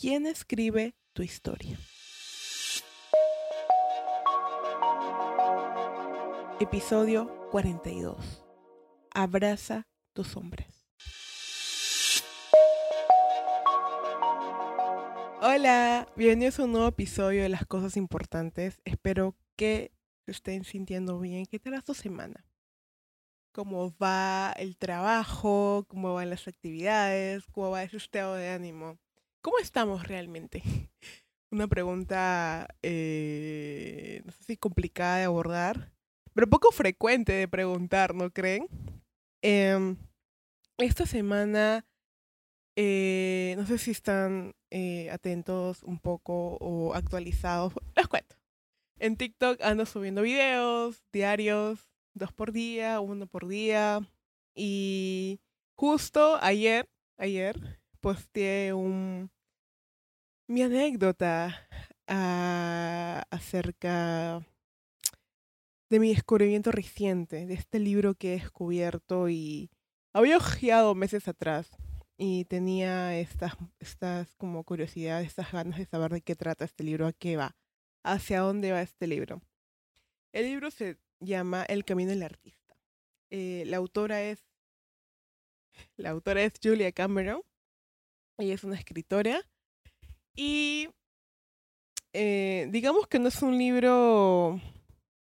¿Quién escribe tu historia? Episodio 42. Abraza tus sombras. Hola, bienvenidos a un nuevo episodio de Las Cosas Importantes. Espero que se estén sintiendo bien. ¿Qué tal tu semana? ¿Cómo va el trabajo? ¿Cómo van las actividades? ¿Cómo va ese estado de ánimo? ¿Cómo estamos realmente? Una pregunta, eh, no sé si complicada de abordar, pero poco frecuente de preguntar, ¿no creen? Em, esta semana, eh, no sé si están eh, atentos un poco o actualizados, les cuento. En TikTok ando subiendo videos diarios, dos por día, uno por día. Y justo ayer, ayer, posteé un, mi anécdota ah, acerca de mi descubrimiento reciente, de este libro que he descubierto y había ojeado meses atrás y tenía estas, estas como curiosidades, estas ganas de saber de qué trata este libro, a qué va, hacia dónde va este libro. El libro se llama El Camino del Artista. Eh, la autora es la autora es Julia Cameron. Ella es una escritora y eh, digamos que no es un libro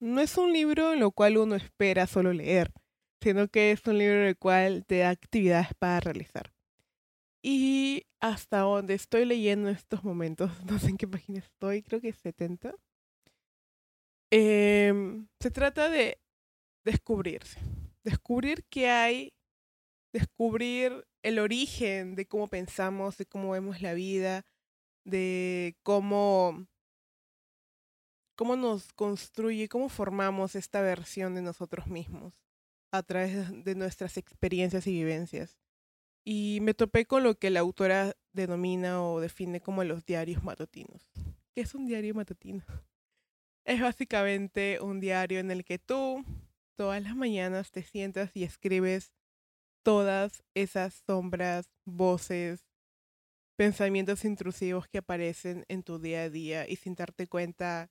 no es un libro en lo cual uno espera solo leer, sino que es un libro en el cual te da actividades para realizar. Y hasta donde estoy leyendo en estos momentos, no sé en qué página estoy, creo que es 70. Em, se trata de descubrirse, descubrir qué hay, descubrir el origen de cómo pensamos, de cómo vemos la vida, de cómo cómo nos construye, cómo formamos esta versión de nosotros mismos a través de nuestras experiencias y vivencias. Y me topé con lo que la autora denomina o define como los diarios matutinos. ¿Qué es un diario matutino? Es básicamente un diario en el que tú todas las mañanas te sientas y escribes todas esas sombras, voces, pensamientos intrusivos que aparecen en tu día a día y sin darte cuenta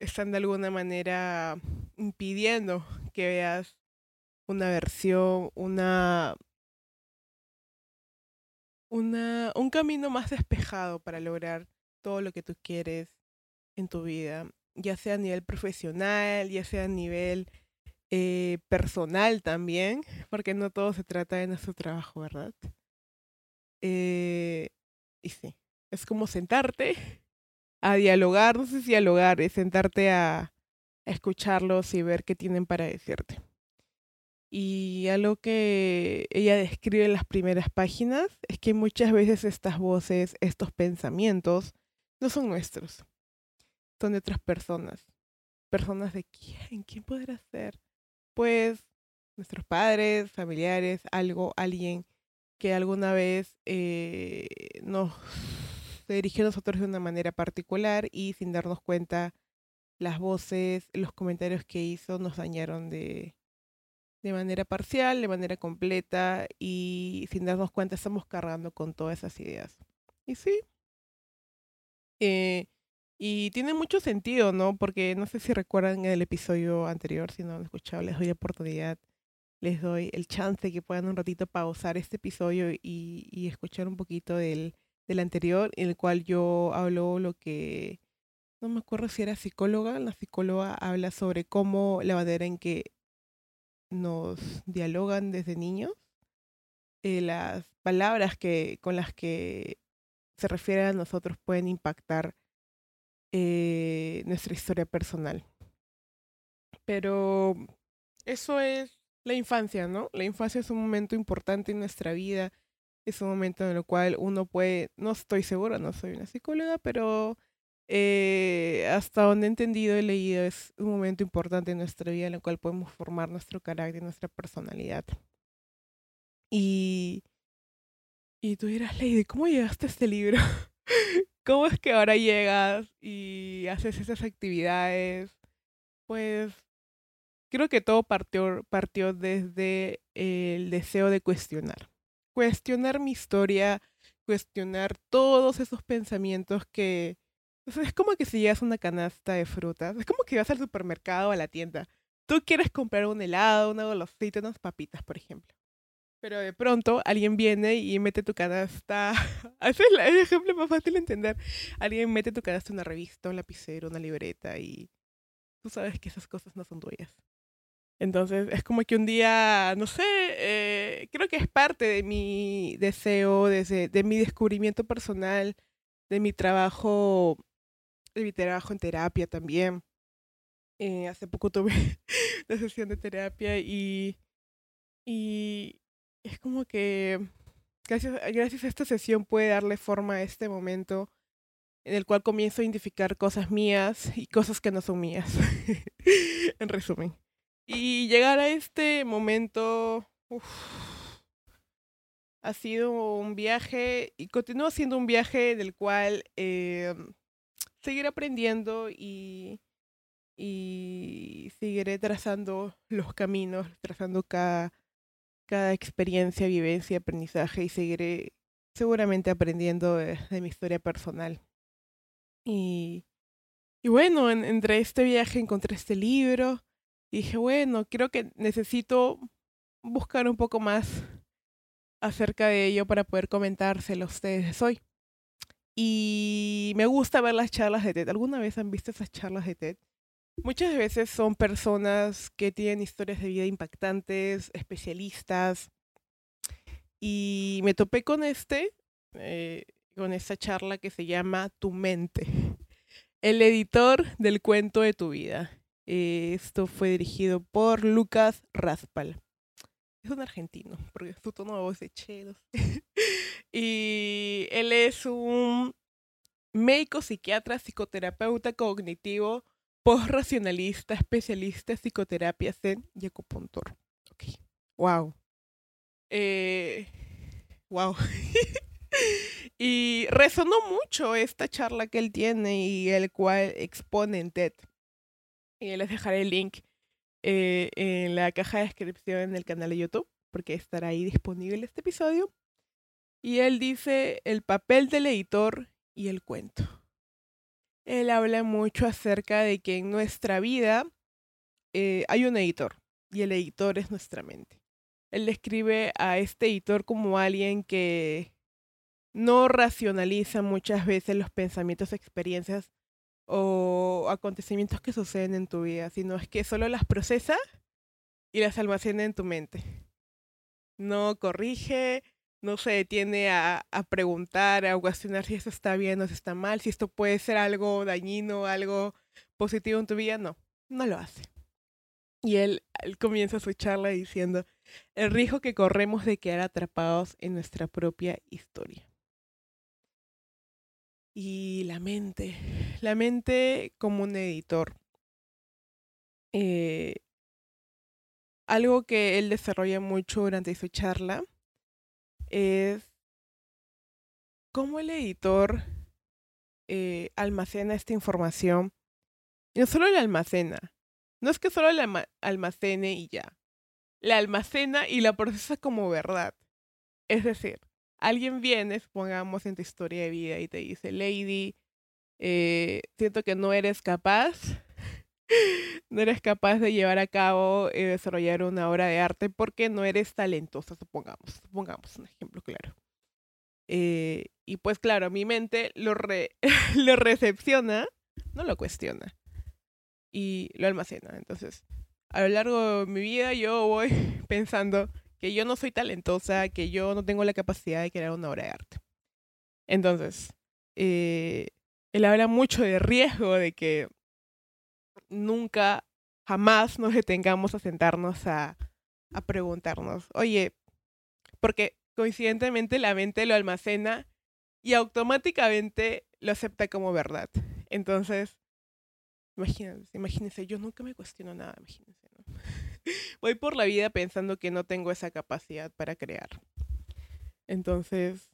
están de alguna manera impidiendo que veas una versión, una, una, un camino más despejado para lograr todo lo que tú quieres en tu vida, ya sea a nivel profesional, ya sea a nivel eh, personal también, porque no todo se trata de nuestro trabajo, ¿verdad? Eh, y sí, es como sentarte a dialogar, no sé si dialogar, es sentarte a, escucharlos y ver qué tienen para decirte. Y algo que ella describe en las primeras páginas es que muchas veces estas voces, estos pensamientos, no son nuestros, son de otras personas. Personas de quién, quién podrá ser. Pues nuestros padres, familiares, algo, alguien que alguna vez eh, nos se dirigió a nosotros de una manera particular y sin darnos cuenta las voces, los comentarios que hizo nos dañaron de, de manera parcial, de manera completa y sin darnos cuenta estamos cargando con todas esas ideas. Y sí. Eh, y tiene mucho sentido, ¿no? Porque no sé si recuerdan el episodio anterior, si no han escuchado, les doy la oportunidad, les doy el chance que puedan un ratito pausar este episodio y, y escuchar un poquito del, del anterior, en el cual yo hablo lo que, no me acuerdo si era psicóloga, la psicóloga habla sobre cómo la manera en que nos dialogan desde niños, eh, las palabras que, con las que se refieren a nosotros pueden impactar eh, nuestra historia personal. Pero eso es la infancia, ¿no? La infancia es un momento importante en nuestra vida es un momento en el cual uno puede, no estoy segura, no soy una psicóloga, pero eh, hasta donde he entendido y leído es un momento importante en nuestra vida en el cual podemos formar nuestro carácter, nuestra personalidad. Y, y tú dirás, Lady, ¿cómo llegaste a este libro? ¿Cómo es que ahora llegas y haces esas actividades? Pues creo que todo partió, partió desde el deseo de cuestionar cuestionar mi historia, cuestionar todos esos pensamientos que... es como que si llevas una canasta de frutas, es como que vas al supermercado o a la tienda. Tú quieres comprar un helado, una golosita, unas papitas, por ejemplo. Pero de pronto alguien viene y mete tu canasta. Ese es el ejemplo más fácil de entender. Alguien mete tu canasta una revista, un lapicero, una libreta y tú sabes que esas cosas no son tuyas. Entonces es como que un día, no sé, eh, creo que es parte de mi deseo, de, de mi descubrimiento personal, de mi trabajo, de mi trabajo en terapia también. Eh, hace poco tuve la sesión de terapia y, y es como que gracias, gracias a esta sesión puede darle forma a este momento en el cual comienzo a identificar cosas mías y cosas que no son mías, en resumen. Y llegar a este momento ha sido un viaje y continúa siendo un viaje del cual eh, seguiré aprendiendo y, y seguiré trazando los caminos, trazando cada, cada experiencia, vivencia, aprendizaje y seguiré seguramente aprendiendo de, mi historia personal. Y, y bueno, entre este viaje encontré este libro dije, bueno, creo que necesito buscar un poco más acerca de ello para poder comentárselo a ustedes hoy. Y me gusta ver las charlas de TED. ¿Alguna vez han visto esas charlas de TED? Muchas veces son personas que tienen historias de vida impactantes, especialistas. Y me topé con este, eh, con esta charla que se llama Tu mente, el editor del cuento de tu vida. Esto fue dirigido por Lucas Raspal. Es un argentino, porque su tono de voz es chedo. y él es un médico, psiquiatra, psicoterapeuta cognitivo, post-racionalista, especialista en psicoterapia zen y acupuntor. Ok. Wow. Eh, wow. y resonó mucho esta charla que él tiene y el cual expone en TED. Y les dejaré el link eh, en la caja de descripción en el canal de YouTube, porque estará ahí disponible este episodio. Y él dice el papel del editor y el cuento. Él habla mucho acerca de que en nuestra vida eh, hay un editor y el editor es nuestra mente. Él describe a este editor como alguien que no racionaliza muchas veces los pensamientos, experiencias o acontecimientos que suceden en tu vida, sino es que solo las procesa y las almacena en tu mente. No corrige, no se detiene a, a, preguntar, a cuestionar si esto está bien o si está mal, si esto puede ser algo dañino, algo positivo en tu vida, no, no lo hace. Y él, él comienza su charla diciendo, el riesgo que corremos de quedar atrapados en nuestra propia historia y la mente. La mente como un editor. Eh, algo que él desarrolla mucho durante su charla es cómo el editor eh, almacena esta información. No solo la almacena, no es que solo la almacene y ya. La almacena y la procesa como verdad. Es decir, alguien viene, supongamos, en tu historia de vida y te dice, Lady, eh, siento que no eres capaz, no eres capaz de llevar a cabo y desarrollar una obra de arte porque no eres talentosa, supongamos, supongamos un ejemplo claro. Eh, y pues claro, mi mente lo, lo recepciona, no lo cuestiona y lo almacena. Entonces, a lo largo de mi vida yo voy pensando, que yo no soy talentosa, que yo no tengo la capacidad de crear una obra de arte. Entonces, eh, él habla mucho de riesgo, de que nunca, jamás nos detengamos a sentarnos a, a preguntarnos, oye, porque coincidentemente la mente lo almacena y automáticamente lo acepta como verdad. Entonces, imagínense, imagínense, yo nunca me cuestiono nada, imagínense, ¿no? voy por la vida pensando que no tengo esa capacidad para crear. Entonces,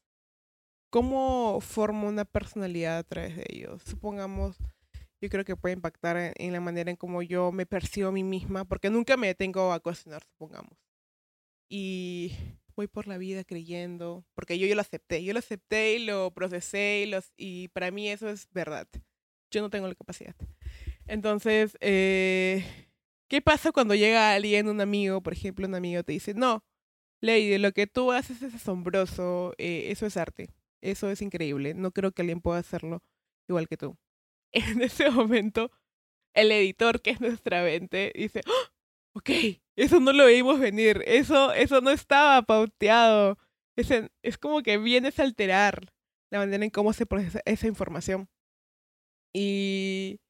¿cómo formo una personalidad a través de ellos? Supongamos, yo creo que puede impactar en, la manera en cómo yo me percibo a mí misma, porque nunca me detengo a cuestionar, supongamos. Y voy por la vida creyendo, porque yo, yo lo acepté, yo lo acepté y lo procesé y, los, y para mí eso es verdad. Yo no tengo la capacidad. Entonces, eh, ¿qué pasa cuando llega alguien, un amigo, por ejemplo, un amigo te dice, no, Lady, lo que tú haces es asombroso, eh, eso es arte, eso es increíble, no creo que alguien pueda hacerlo igual que tú. En ese momento, el editor, que es nuestra mente, dice, ¡Oh! ok, eso no lo vimos venir, eso, eso no estaba pauteado. Es, es como que vienes a alterar la manera en cómo se procesa esa información. Y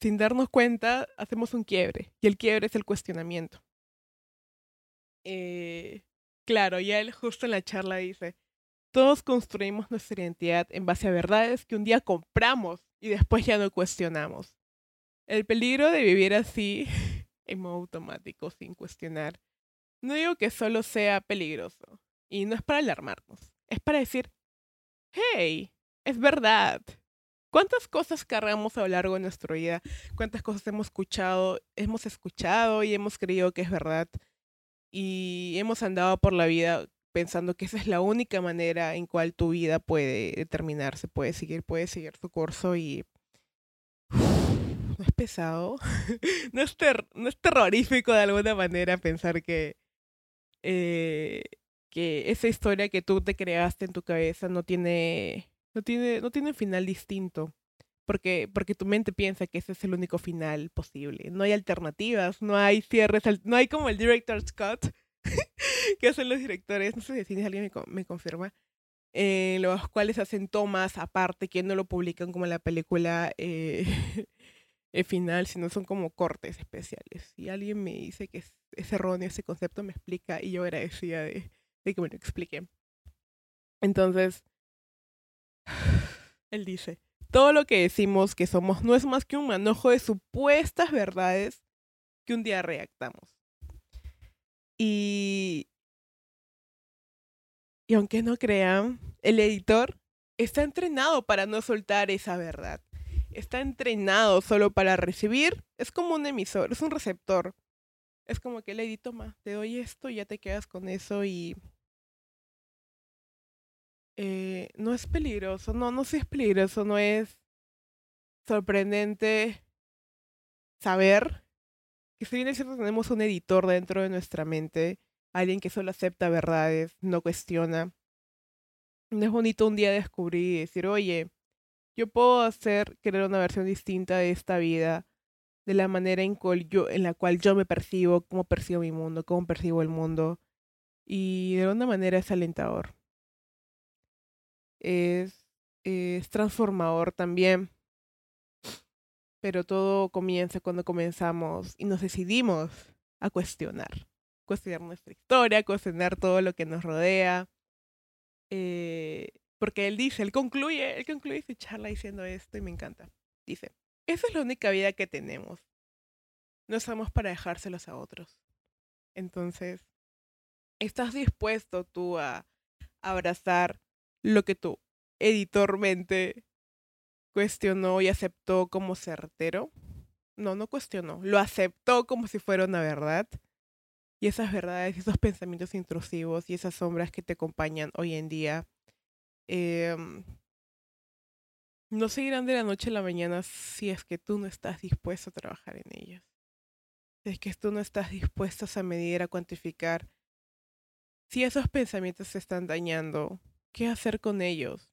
sin darnos cuenta, hacemos un quiebre. Y el quiebre es el cuestionamiento. Eh, claro, ya él justo en la charla dice, todos construimos nuestra identidad en base a verdades que un día compramos y después ya no cuestionamos. El peligro de vivir así, en modo automático, sin cuestionar, no digo que solo sea peligroso, y no es para alarmarnos, es para decir, hey, es verdad. ¿Cuántas cosas cargamos a lo largo de nuestra vida? ¿Cuántas cosas hemos escuchado, hemos escuchado y hemos creído que es verdad? Y hemos andado por la vida pensando que esa es la única manera en cual tu vida puede determinarse, puede seguir, puede seguir su curso y no es pesado, no, es no es terrorífico de alguna manera pensar que, eh, que esa historia que tú te creaste en tu cabeza no tiene, no tiene, no tiene un final distinto. Porque, porque tu mente piensa que ese es el único final posible. No hay alternativas, no hay cierres, no hay como el director's cut que hacen los directores, no sé si alguien me, me confirma, en los cuales hacen tomas aparte que no lo publican como la película eh, final, sino son como cortes especiales. Si alguien me dice que es, erróneo ese concepto, me explica y yo agradecida de, de que me lo explique. Entonces, él dice, todo lo que decimos que somos no es más que un manojo de supuestas verdades que un día reactamos. Y, y aunque no crean, el editor está entrenado para no soltar esa verdad. Está entrenado solo para recibir. Es como un emisor, es un receptor. Es como que el editor, te doy esto, y ya te quedas con eso y... Eh, no es peligroso, no, no si es peligroso, no es sorprendente saber que si bien es cierto tenemos un editor dentro de nuestra mente, alguien que solo acepta verdades, no cuestiona. No es bonito un día descubrir y decir, oye, yo puedo hacer, crear una versión distinta de esta vida, de la manera en, yo, en la cual yo me percibo, cómo percibo mi mundo, cómo percibo el mundo. Y de alguna manera es alentador. Es, es transformador también pero todo comienza cuando comenzamos y nos decidimos a cuestionar. Cuestionar nuestra historia, cuestionar todo lo que nos rodea. Eh, porque él dice, él concluye, él concluye su charla diciendo esto y me encanta. Dice, esa es la única vida que tenemos. No somos para dejárselos a otros. Entonces, ¿estás dispuesto tú a abrazar lo que tu editormente cuestionó y aceptó como certero. No, no cuestionó, lo aceptó como si fuera una verdad. Y esas verdades, esos pensamientos intrusivos y esas sombras que te acompañan hoy en día, em, no seguirán de la noche a la mañana si es que tú no estás dispuesto a trabajar en ellas. Si es que tú no estás dispuesto a medir, a cuantificar. Si esos pensamientos se están dañando, ¿qué hacer con ellos?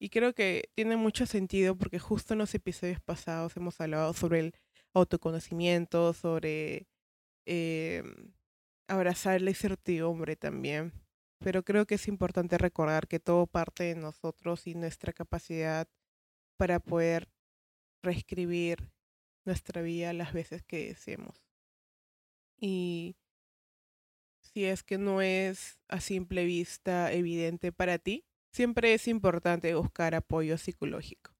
Y creo que tiene mucho sentido porque justo en los episodios pasados hemos hablado sobre el autoconocimiento, sobre eh, abrazar la incertidumbre también. Pero creo que es importante recordar que todo parte de nosotros y nuestra capacidad para poder reescribir nuestra vida las veces que deseemos. Y si es que no es a simple vista evidente para ti, siempre es importante buscar apoyo psicológico.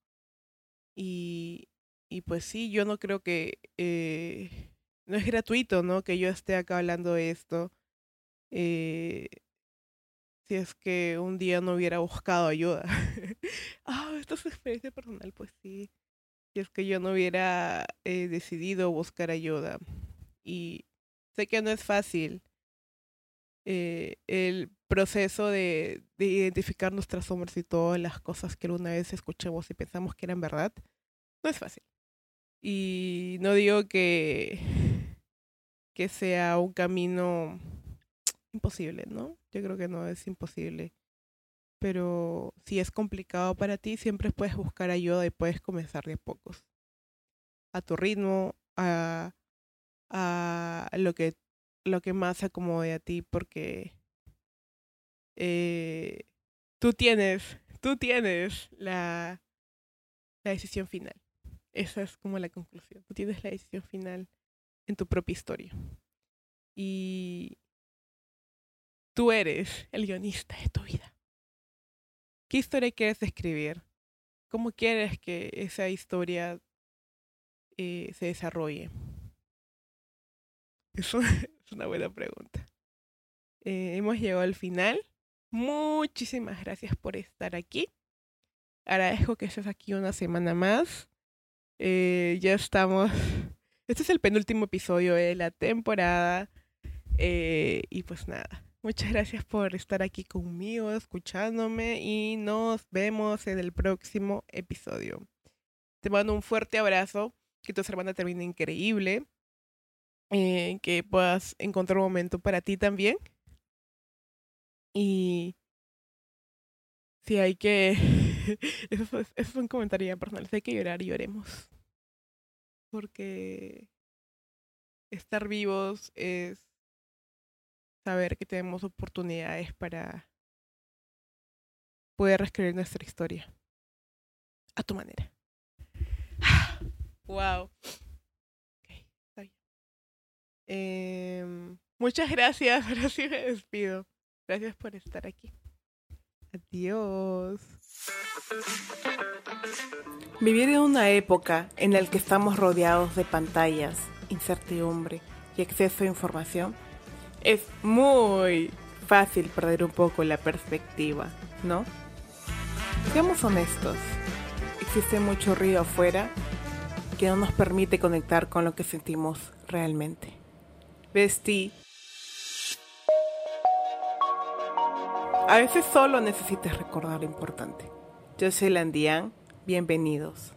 Y, y pues sí, yo no creo que eh, no es gratuito, ¿no? Que yo esté acá hablando de esto. Eh, si es que un día no hubiera buscado ayuda. ah, esto es experiencia personal, pues sí. Si es que yo no hubiera eh, decidido buscar ayuda. Y sé que no es fácil, eh, el proceso de, de identificar nuestras sombras y todas las cosas que alguna vez escuchamos y pensamos que eran verdad, no es fácil. Y no digo que, que sea un camino imposible, ¿no? Yo creo que no es imposible. Pero si es complicado para ti, siempre puedes buscar ayuda y puedes comenzar de pocos. A tu ritmo, a, lo que lo que más acomode a ti porque eh, tú tienes, tú tienes la, la decisión final. Esa es como la conclusión. Tú tienes la decisión final en tu propia historia. Y tú eres el guionista de tu vida. ¿Qué historia quieres escribir? ¿Cómo quieres que esa historia eh, se desarrolle? Eso es una buena pregunta. Eh, hemos llegado al final. Muchísimas gracias por estar aquí. Agradezco que estés aquí una semana más. Eh, ya estamos. Este es el penúltimo episodio de la temporada. Eh, y pues nada. Muchas gracias por estar aquí conmigo, escuchándome. Y nos vemos en el próximo episodio. Te mando un fuerte abrazo. Que tu semana termine increíble. Eh, que puedas encontrar un momento para ti también. Y si hay que... eso, es, eso es un comentario personal. Si hay que llorar, lloremos. Porque estar vivos es saber que tenemos oportunidades para poder reescribir nuestra historia a tu manera. wow. Eh, muchas gracias, ahora sí me despido. Gracias por estar aquí. Adiós. Vivir en una época en la que estamos rodeados de pantallas, incertidumbre y exceso de información es muy fácil perder un poco la perspectiva, ¿no? Seamos honestos, existe mucho ruido afuera que no nos permite conectar con lo que sentimos realmente. Vestí. A veces solo necesitas recordar lo importante. Yo soy Landian, bienvenidos.